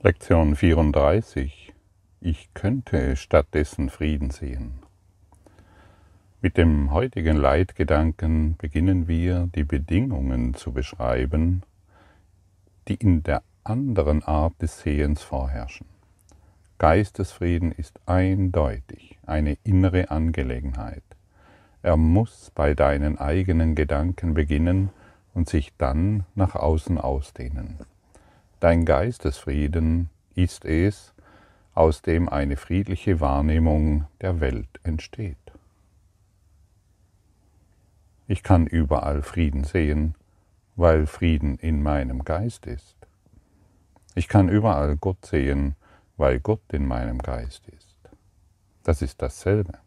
Lektion 34. Ich könnte stattdessen Frieden sehen. Mit dem heutigen Leitgedanken beginnen wir die Bedingungen zu beschreiben, die in der anderen Art des Sehens vorherrschen. Geistesfrieden ist eindeutig eine innere Angelegenheit. Er muss bei deinen eigenen Gedanken beginnen und sich dann nach außen ausdehnen. Dein Geistesfrieden ist es, aus dem eine friedliche Wahrnehmung der Welt entsteht. Ich kann überall Frieden sehen, weil Frieden in meinem Geist ist. Ich kann überall Gott sehen, weil Gott in meinem Geist ist. Das ist dasselbe.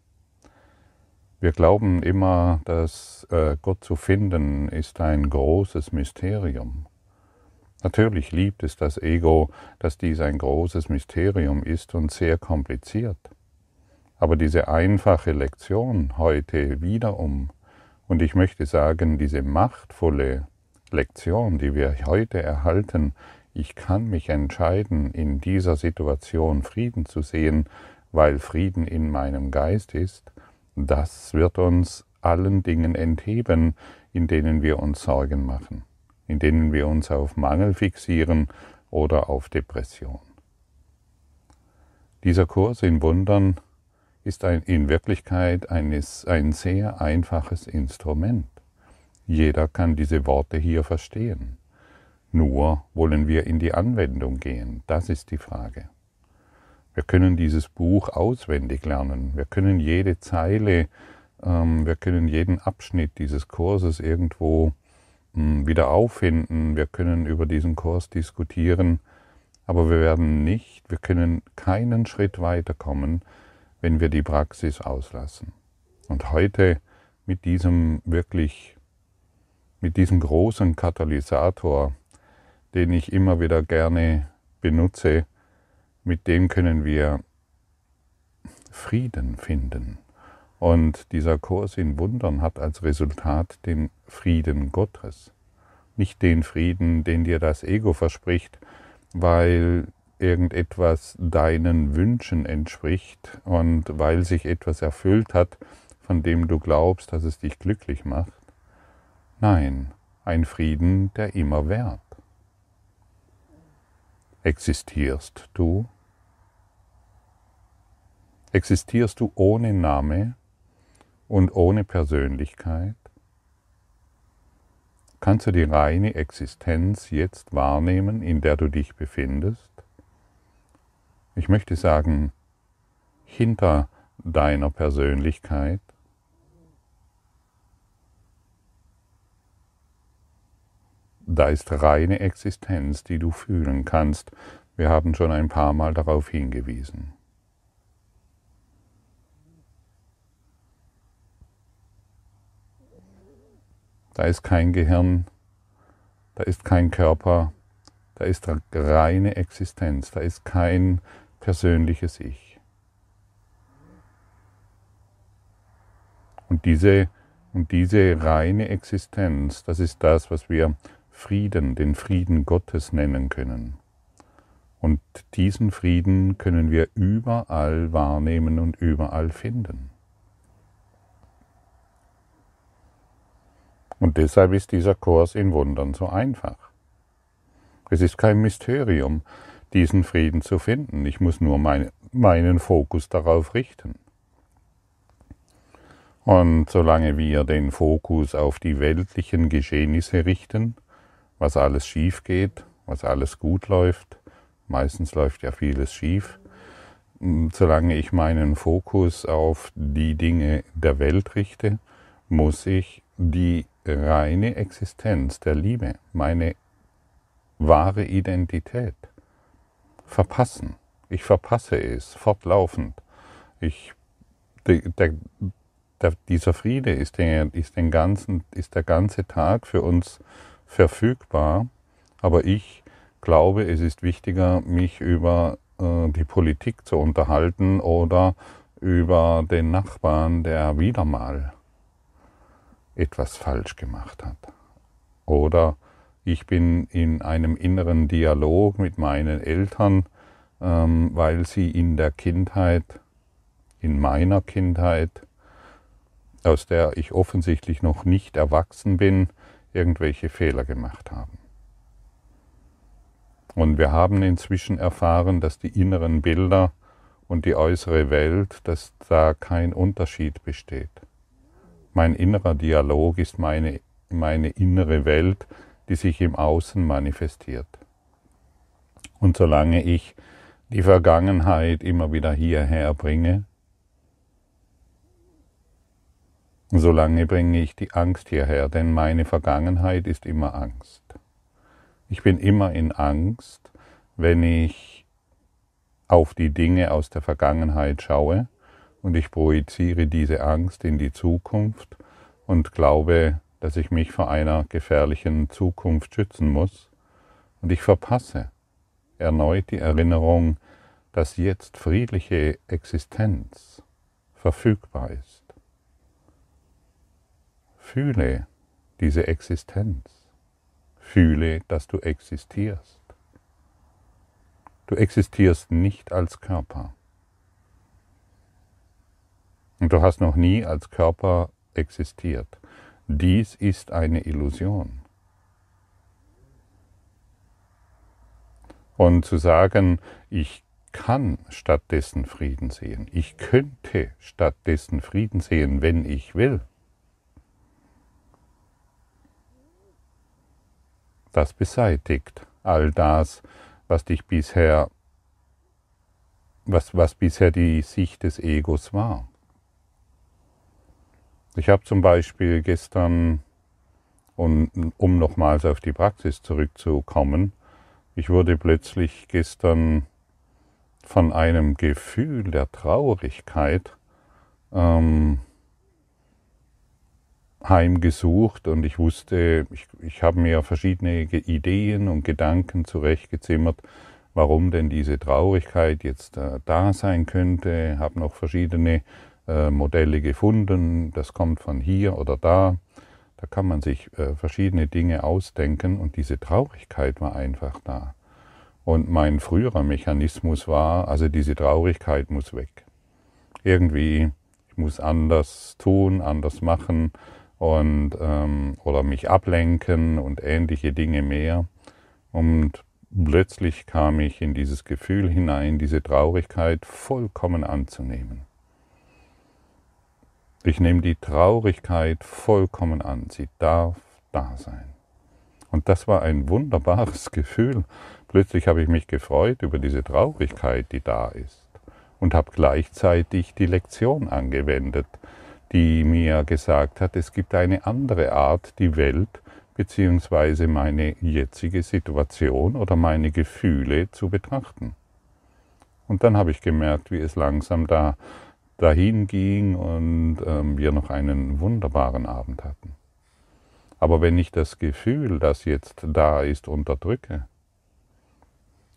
Wir glauben immer, dass äh, Gott zu finden ist ein großes Mysterium. Natürlich liebt es das Ego, dass dies ein großes Mysterium ist und sehr kompliziert. Aber diese einfache Lektion heute wiederum, und ich möchte sagen, diese machtvolle Lektion, die wir heute erhalten, ich kann mich entscheiden, in dieser Situation Frieden zu sehen, weil Frieden in meinem Geist ist, das wird uns allen Dingen entheben, in denen wir uns Sorgen machen in denen wir uns auf Mangel fixieren oder auf Depression. Dieser Kurs in Wundern ist ein, in Wirklichkeit eines, ein sehr einfaches Instrument. Jeder kann diese Worte hier verstehen. Nur wollen wir in die Anwendung gehen, das ist die Frage. Wir können dieses Buch auswendig lernen, wir können jede Zeile, ähm, wir können jeden Abschnitt dieses Kurses irgendwo wieder auffinden. Wir können über diesen Kurs diskutieren, aber wir werden nicht, wir können keinen Schritt weiterkommen, wenn wir die Praxis auslassen. Und heute mit diesem wirklich, mit diesem großen Katalysator, den ich immer wieder gerne benutze, mit dem können wir Frieden finden. Und dieser Kurs in Wundern hat als Resultat den Frieden Gottes. Nicht den Frieden, den dir das Ego verspricht, weil irgendetwas deinen Wünschen entspricht und weil sich etwas erfüllt hat, von dem du glaubst, dass es dich glücklich macht. Nein, ein Frieden, der immer währt. Existierst du? Existierst du ohne Name, und ohne Persönlichkeit? Kannst du die reine Existenz jetzt wahrnehmen, in der du dich befindest? Ich möchte sagen, hinter deiner Persönlichkeit? Da ist reine Existenz, die du fühlen kannst. Wir haben schon ein paar Mal darauf hingewiesen. Da ist kein Gehirn, da ist kein Körper, da ist reine Existenz, da ist kein persönliches Ich. Und diese, und diese reine Existenz, das ist das, was wir Frieden, den Frieden Gottes nennen können. Und diesen Frieden können wir überall wahrnehmen und überall finden. Und deshalb ist dieser Kurs in Wundern so einfach. Es ist kein Mysterium, diesen Frieden zu finden. Ich muss nur meine, meinen Fokus darauf richten. Und solange wir den Fokus auf die weltlichen Geschehnisse richten, was alles schief geht, was alles gut läuft, meistens läuft ja vieles schief, solange ich meinen Fokus auf die Dinge der Welt richte, muss ich die reine Existenz der Liebe, meine wahre Identität verpassen. Ich verpasse es fortlaufend. Ich, der, der, dieser Friede ist, der, ist, den ganzen, ist der ganze Tag für uns verfügbar, aber ich glaube, es ist wichtiger, mich über äh, die Politik zu unterhalten oder über den Nachbarn, der wieder mal etwas falsch gemacht hat. Oder ich bin in einem inneren Dialog mit meinen Eltern, ähm, weil sie in der Kindheit, in meiner Kindheit, aus der ich offensichtlich noch nicht erwachsen bin, irgendwelche Fehler gemacht haben. Und wir haben inzwischen erfahren, dass die inneren Bilder und die äußere Welt, dass da kein Unterschied besteht. Mein innerer Dialog ist meine, meine innere Welt, die sich im Außen manifestiert. Und solange ich die Vergangenheit immer wieder hierher bringe, solange bringe ich die Angst hierher, denn meine Vergangenheit ist immer Angst. Ich bin immer in Angst, wenn ich auf die Dinge aus der Vergangenheit schaue und ich projiziere diese Angst in die Zukunft und glaube, dass ich mich vor einer gefährlichen Zukunft schützen muss und ich verpasse erneut die Erinnerung, dass jetzt friedliche Existenz verfügbar ist. Fühle diese Existenz. Fühle, dass du existierst. Du existierst nicht als Körper. Und du hast noch nie als Körper existiert. Dies ist eine Illusion. Und zu sagen, ich kann stattdessen Frieden sehen, ich könnte stattdessen Frieden sehen, wenn ich will, das beseitigt all das, was dich bisher, was, was bisher die Sicht des Egos war. Ich habe zum Beispiel gestern, und, um nochmals auf die Praxis zurückzukommen, ich wurde plötzlich gestern von einem Gefühl der Traurigkeit ähm, heimgesucht und ich wusste, ich, ich habe mir verschiedene Ideen und Gedanken zurechtgezimmert, warum denn diese Traurigkeit jetzt äh, da sein könnte, habe noch verschiedene Modelle gefunden, das kommt von hier oder da. Da kann man sich äh, verschiedene Dinge ausdenken und diese Traurigkeit war einfach da. Und mein früherer Mechanismus war, also diese Traurigkeit muss weg. Irgendwie, ich muss anders tun, anders machen, und, ähm, oder mich ablenken und ähnliche Dinge mehr. Und plötzlich kam ich in dieses Gefühl hinein, diese Traurigkeit vollkommen anzunehmen. Ich nehme die Traurigkeit vollkommen an. Sie darf da sein. Und das war ein wunderbares Gefühl. Plötzlich habe ich mich gefreut über diese Traurigkeit, die da ist. Und habe gleichzeitig die Lektion angewendet, die mir gesagt hat, es gibt eine andere Art, die Welt bzw. meine jetzige Situation oder meine Gefühle zu betrachten. Und dann habe ich gemerkt, wie es langsam da dahin ging und ähm, wir noch einen wunderbaren Abend hatten. Aber wenn ich das Gefühl, das jetzt da ist, unterdrücke,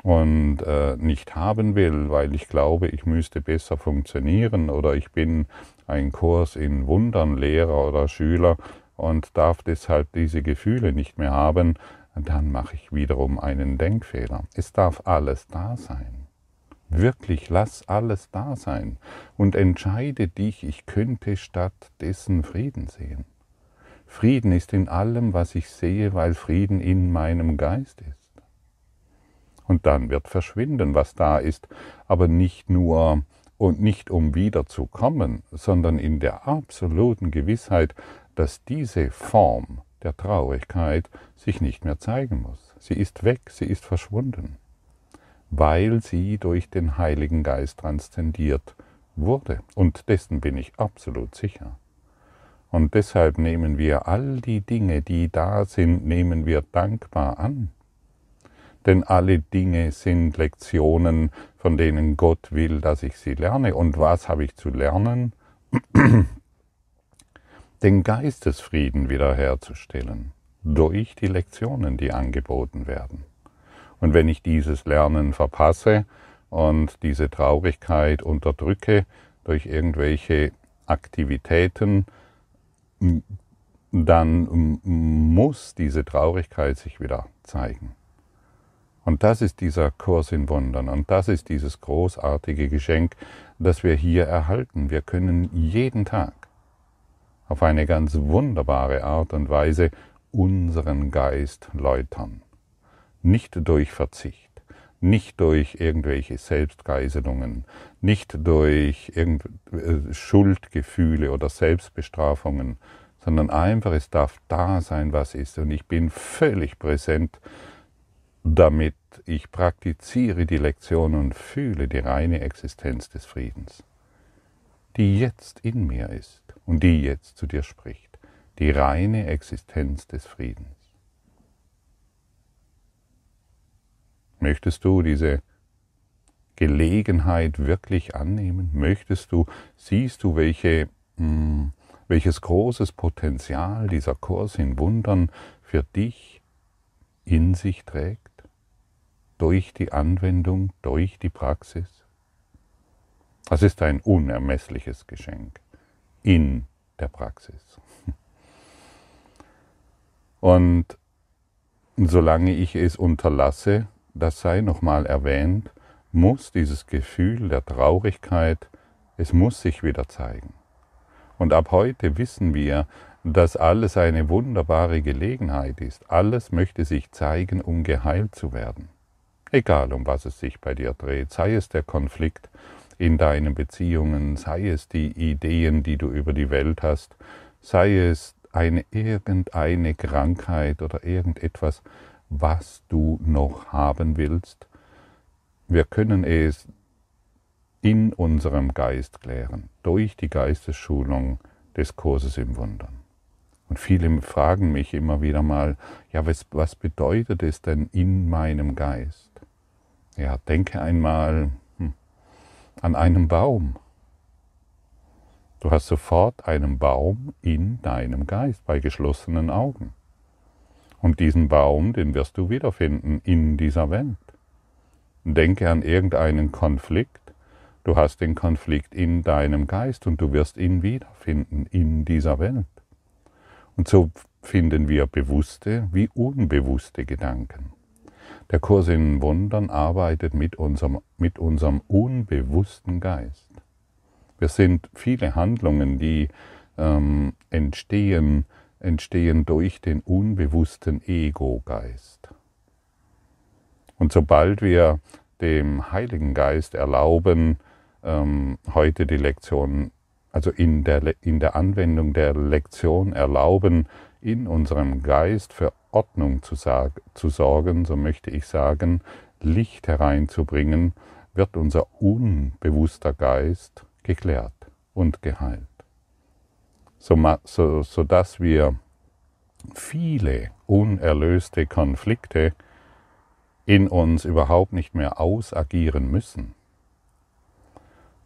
und äh, nicht haben will, weil ich glaube, ich müsste besser funktionieren oder ich bin ein Kurs in Wundern Lehrer oder Schüler und darf deshalb diese Gefühle nicht mehr haben, dann mache ich wiederum einen Denkfehler. Es darf alles da sein. Wirklich, lass alles da sein und entscheide dich, ich könnte stattdessen Frieden sehen. Frieden ist in allem, was ich sehe, weil Frieden in meinem Geist ist und dann wird verschwinden, was da ist, aber nicht nur und nicht um wiederzukommen, sondern in der absoluten Gewissheit, dass diese Form der Traurigkeit sich nicht mehr zeigen muss. Sie ist weg, sie ist verschwunden, weil sie durch den Heiligen Geist transzendiert wurde. Und dessen bin ich absolut sicher. Und deshalb nehmen wir all die Dinge, die da sind, nehmen wir dankbar an denn alle Dinge sind Lektionen, von denen Gott will, dass ich sie lerne. Und was habe ich zu lernen? Den Geistesfrieden wiederherzustellen durch die Lektionen, die angeboten werden. Und wenn ich dieses Lernen verpasse und diese Traurigkeit unterdrücke durch irgendwelche Aktivitäten, dann muss diese Traurigkeit sich wieder zeigen. Und das ist dieser Kurs in Wundern und das ist dieses großartige Geschenk, das wir hier erhalten. Wir können jeden Tag auf eine ganz wunderbare Art und Weise unseren Geist läutern. Nicht durch Verzicht, nicht durch irgendwelche Selbstgeiselungen, nicht durch äh, Schuldgefühle oder Selbstbestrafungen, sondern einfach es darf da sein, was ist. Und ich bin völlig präsent damit ich praktiziere die Lektion und fühle die reine Existenz des Friedens, die jetzt in mir ist und die jetzt zu dir spricht, die reine Existenz des Friedens. Möchtest du diese Gelegenheit wirklich annehmen? Möchtest du, siehst du, welche, mh, hm, welches großes Potenzial dieser Kurs in Wundern für dich in sich trägt? durch die Anwendung, durch die Praxis. Das ist ein unermessliches Geschenk in der Praxis. Und solange ich es unterlasse, das sei nochmal erwähnt, muss dieses Gefühl der Traurigkeit, es muss sich wieder zeigen. Und ab heute wissen wir, dass alles eine wunderbare Gelegenheit ist. Alles möchte sich zeigen, um geheilt zu werden egal um was es sich bei dir dreht, sei es der Konflikt in deinen Beziehungen, sei es die Ideen, die du über die Welt hast, sei es eine irgendeine Krankheit oder irgendetwas, was du noch haben willst. Wir können es in unserem Geist klären, durch die Geistesschulung des Kurses im Wundern. Und viele fragen mich immer wieder mal, ja, was, was bedeutet es denn in meinem Geist? Ja, denke einmal hm, an einen Baum. Du hast sofort einen Baum in deinem Geist bei geschlossenen Augen. Und diesen Baum, den wirst du wiederfinden in dieser Welt. Denke an irgendeinen Konflikt. Du hast den Konflikt in deinem Geist und du wirst ihn wiederfinden in dieser Welt. Und so finden wir bewusste wie unbewusste Gedanken. Der Kurs in Wundern arbeitet mit unserem, mit unserem unbewussten Geist. Wir sind viele Handlungen, die ähm, entstehen, entstehen durch den unbewussten Ego-Geist. Und sobald wir dem Heiligen Geist erlauben, ähm, heute die Lektion, also in der, in der Anwendung der Lektion erlauben, in unserem Geist für Ordnung zu, zu sorgen, so möchte ich sagen, Licht hereinzubringen, wird unser unbewusster Geist geklärt und geheilt. So, so, sodass wir viele unerlöste Konflikte in uns überhaupt nicht mehr ausagieren müssen.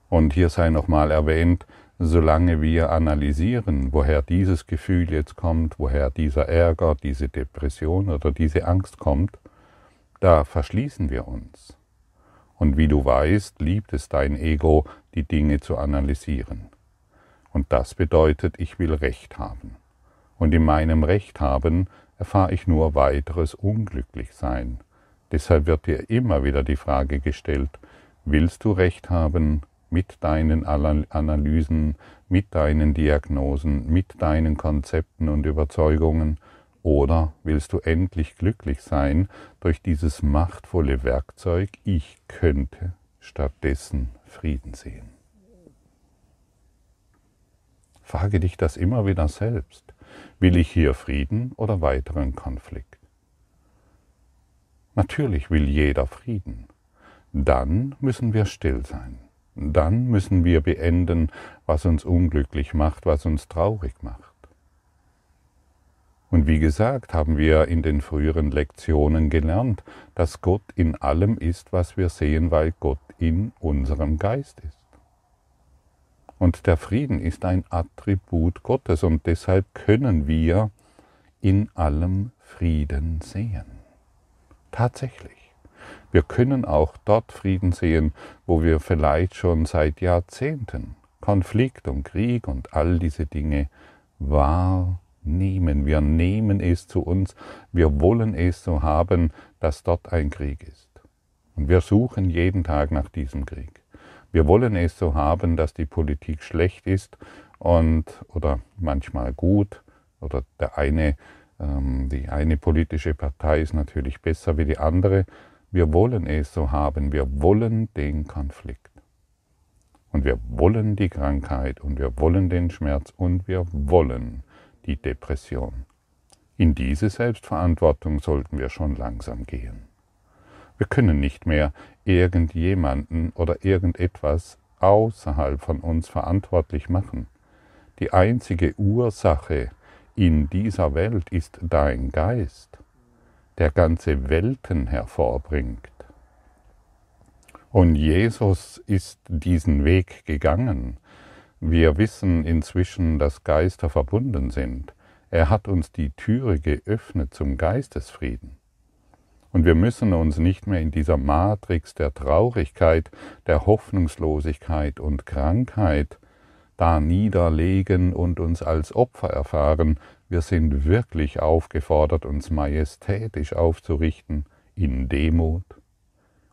Und hier sei nochmal erwähnt, solange wir analysieren, woher dieses Gefühl jetzt kommt, woher dieser Ärger, diese Depression oder diese Angst kommt, da verschließen wir uns. Und wie du weißt, liebt es dein Ego, die Dinge zu analysieren. Und das bedeutet, ich will Recht haben. Und in meinem Recht haben erfahre ich nur weiteres Unglücklichsein. Deshalb wird dir immer wieder die Frage gestellt, willst du Recht haben mit deinen Analysen, mit deinen Diagnosen, mit deinen Konzepten und Überzeugungen? Oder willst du endlich glücklich sein durch dieses machtvolle Werkzeug, ich könnte stattdessen Frieden sehen? Frage dich das immer wieder selbst. Will ich hier Frieden oder weiteren Konflikt? Natürlich will jeder Frieden. Dann müssen wir still sein dann müssen wir beenden, was uns unglücklich macht, was uns traurig macht. Und wie gesagt, haben wir in den früheren Lektionen gelernt, dass Gott in allem ist, was wir sehen, weil Gott in unserem Geist ist. Und der Frieden ist ein Attribut Gottes und deshalb können wir in allem Frieden sehen. Tatsächlich. Wir können auch dort Frieden sehen, wo wir vielleicht schon seit Jahrzehnten Konflikt und Krieg und all diese Dinge wahr nehmen. Wir nehmen es zu uns. Wir wollen es so haben, dass dort ein Krieg ist. Und wir suchen jeden Tag nach diesem Krieg. Wir wollen es so haben, dass die Politik schlecht ist und oder manchmal gut oder der eine, ähm, die eine politische Partei ist natürlich besser wie die andere. Wir wollen es so haben. Wir wollen den Konflikt. Und wir wollen die Krankheit und wir wollen den Schmerz und wir wollen die Depression. In diese Selbstverantwortung sollten wir schon langsam gehen. Wir können nicht mehr irgendjemanden oder irgendetwas außerhalb von uns verantwortlich machen. Die einzige Ursache in dieser Welt ist dein Geist, der ganze Welten hervorbringt. Und Jesus ist diesen Weg gegangen. Wir wissen inzwischen, dass Geister verbunden sind. Er hat uns die Türe geöffnet zum Geistesfrieden. Und wir müssen uns nicht mehr in dieser Matrix der Traurigkeit, der Hoffnungslosigkeit und Krankheit da niederlegen und uns als Opfer erfahren. Wir sind wirklich aufgefordert, uns majestätisch aufzurichten in Demut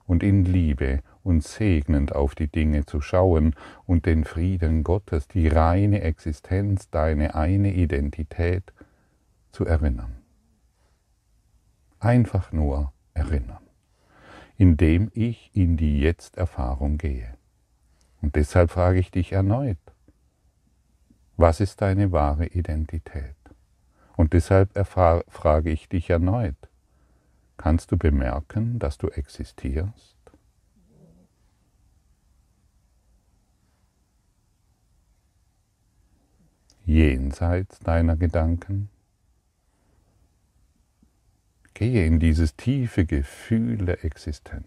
und in Liebe und segnend auf die Dinge zu schauen und den Frieden Gottes, die reine Existenz, deine eine Identität zu erinnern. Einfach nur erinnern, indem ich in die Jetzt-Erfahrung gehe. Und deshalb frage ich dich erneut, was ist deine wahre Identität? Und deshalb frage ich dich erneut, Kannst du bemerken, dass du existierst? Jenseits deiner Gedanken? Gehe in dieses tiefe Gefühl der Existenz.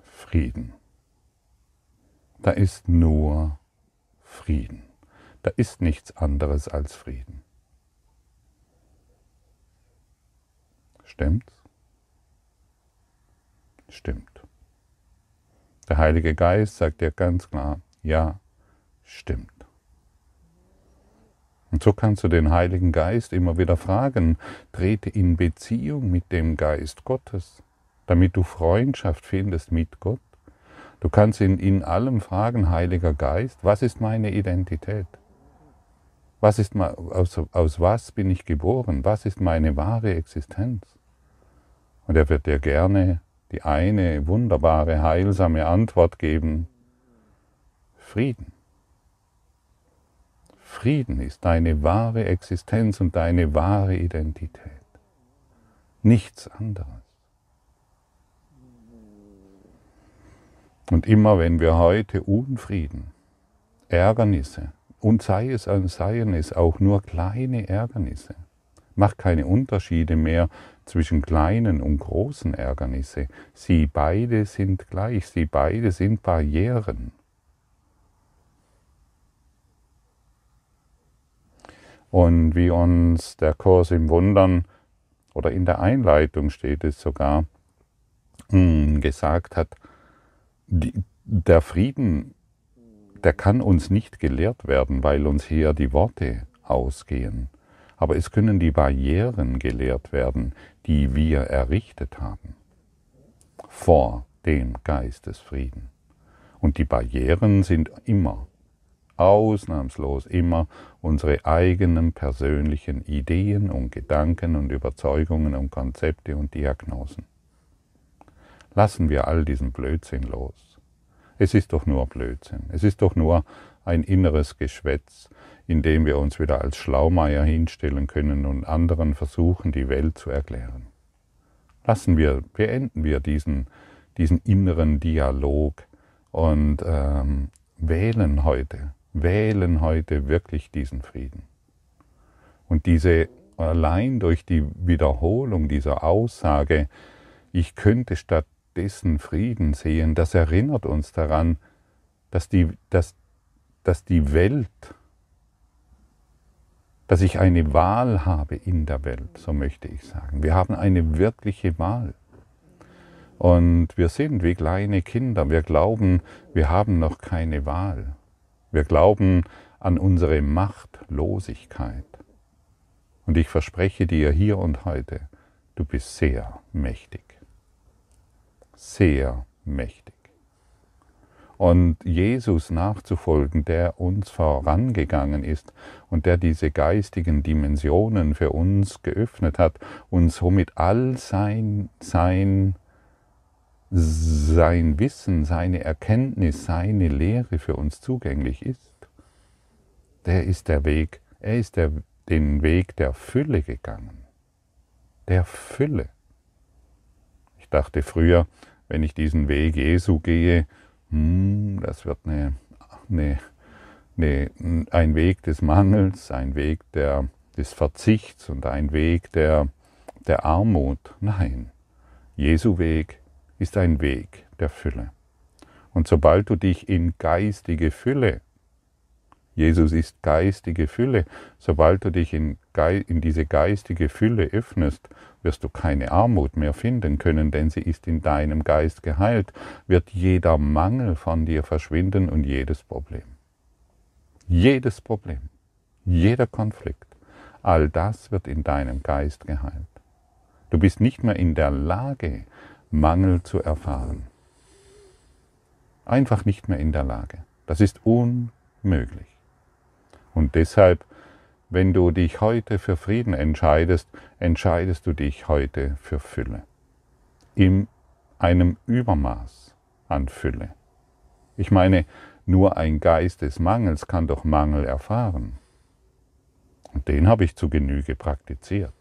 Frieden da ist nur Frieden. Da ist nichts anderes als Frieden. Stimmt's? Stimmt. Der Heilige Geist sagt dir ganz klar, ja, stimmt. Und so kannst du den Heiligen Geist immer wieder fragen, trete in Beziehung mit dem Geist Gottes, damit du Freundschaft findest mit Gott. Du kannst in, in allem fragen, Heiliger Geist, was ist meine Identität? Was ist, aus, aus was bin ich geboren? Was ist meine wahre Existenz? Und er wird dir gerne die eine wunderbare, heilsame Antwort geben. Frieden. Frieden ist deine wahre Existenz und deine wahre Identität. Nichts anderes. Und immer wenn wir heute Unfrieden, Ärgernisse, und sei es, seien es auch nur kleine Ärgernisse, macht keine Unterschiede mehr zwischen kleinen und großen Ärgernisse. Sie beide sind gleich, sie beide sind Barrieren. Und wie uns der Kurs im Wundern oder in der Einleitung steht es sogar, hm, gesagt hat, der Frieden, der kann uns nicht gelehrt werden, weil uns hier die Worte ausgehen. Aber es können die Barrieren gelehrt werden, die wir errichtet haben vor dem Geistesfrieden. Und die Barrieren sind immer, ausnahmslos immer unsere eigenen persönlichen Ideen und Gedanken und Überzeugungen und Konzepte und Diagnosen. Lassen wir all diesen Blödsinn los. Es ist doch nur Blödsinn. Es ist doch nur ein inneres Geschwätz, in dem wir uns wieder als Schlaumeier hinstellen können und anderen versuchen, die Welt zu erklären. Lassen wir, beenden wir diesen, diesen inneren Dialog und ähm, wählen heute, wählen heute wirklich diesen Frieden. Und diese allein durch die Wiederholung dieser Aussage, ich könnte statt dessen Frieden sehen, das erinnert uns daran, dass die, dass, dass die Welt, dass ich eine Wahl habe in der Welt, so möchte ich sagen. Wir haben eine wirkliche Wahl. Und wir sind wie kleine Kinder. Wir glauben, wir haben noch keine Wahl. Wir glauben an unsere Machtlosigkeit. Und ich verspreche dir hier und heute, du bist sehr mächtig. Sehr mächtig. Und Jesus nachzufolgen, der uns vorangegangen ist und der diese geistigen Dimensionen für uns geöffnet hat und somit all sein, sein, sein Wissen, seine Erkenntnis, seine Lehre für uns zugänglich ist, der ist der Weg, er ist der, den Weg der Fülle gegangen. Der Fülle. Ich dachte früher, wenn ich diesen Weg Jesu gehe, hm, das wird eine, eine, eine, ein Weg des Mangels, ein Weg der, des Verzichts und ein Weg der, der Armut. Nein, Jesu Weg ist ein Weg der Fülle. Und sobald du dich in geistige Fülle Jesus ist geistige Fülle. Sobald du dich in, in, diese geistige Fülle öffnest, wirst du keine Armut mehr finden können, denn sie ist in deinem Geist geheilt, wird jeder Mangel von dir verschwinden und jedes Problem. Jedes Problem, jeder Konflikt, all das wird in deinem Geist geheilt. Du bist nicht mehr in der Lage, Mangel zu erfahren. Einfach nicht mehr in der Lage. Das ist unmöglich. Und deshalb, wenn du dich heute für Frieden entscheidest, entscheidest du dich heute für Fülle. In einem Übermaß an Fülle. Ich meine, nur ein Geist des Mangels kann doch Mangel erfahren. Und den habe ich zu Genüge praktiziert.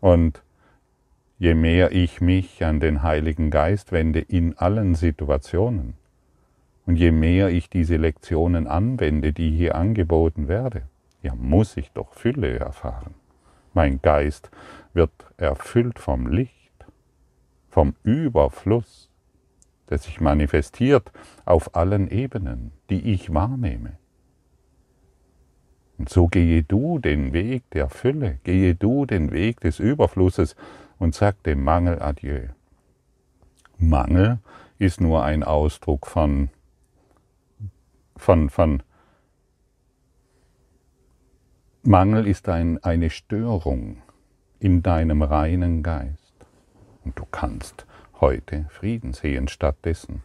Und je mehr ich mich an den Heiligen Geist wende in allen Situationen, und je mehr ich diese Lektionen anwende, die hier angeboten werde, ja, muss ich doch Fülle erfahren. Mein Geist wird erfüllt vom Licht, vom Überfluss, der sich manifestiert auf allen Ebenen, die ich wahrnehme. Und so gehe du den Weg der Fülle, gehe du den Weg des Überflusses und sag dem Mangel Adieu. Mangel ist nur ein Ausdruck von von, von Mangel ist ein, eine Störung in deinem reinen Geist. Und du kannst heute Frieden sehen stattdessen.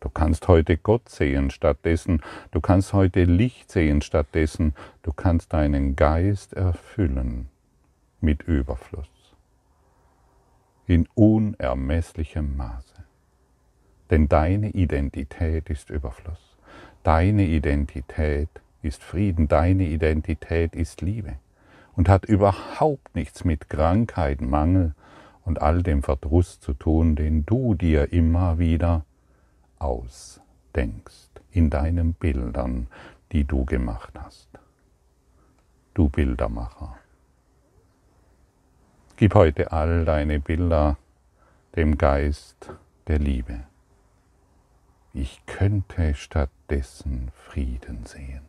Du kannst heute Gott sehen stattdessen. Du kannst heute Licht sehen stattdessen. Du kannst deinen Geist erfüllen mit Überfluss. In unermesslichem Maße. Denn deine Identität ist Überfluss. Deine Identität ist Frieden, deine Identität ist Liebe und hat überhaupt nichts mit Krankheit, Mangel und all dem Verdruss zu tun, den du dir immer wieder ausdenkst in deinen Bildern, die du gemacht hast. Du Bildermacher. Gib heute all deine Bilder dem Geist der Liebe. Ich könnte stattdessen Frieden sehen.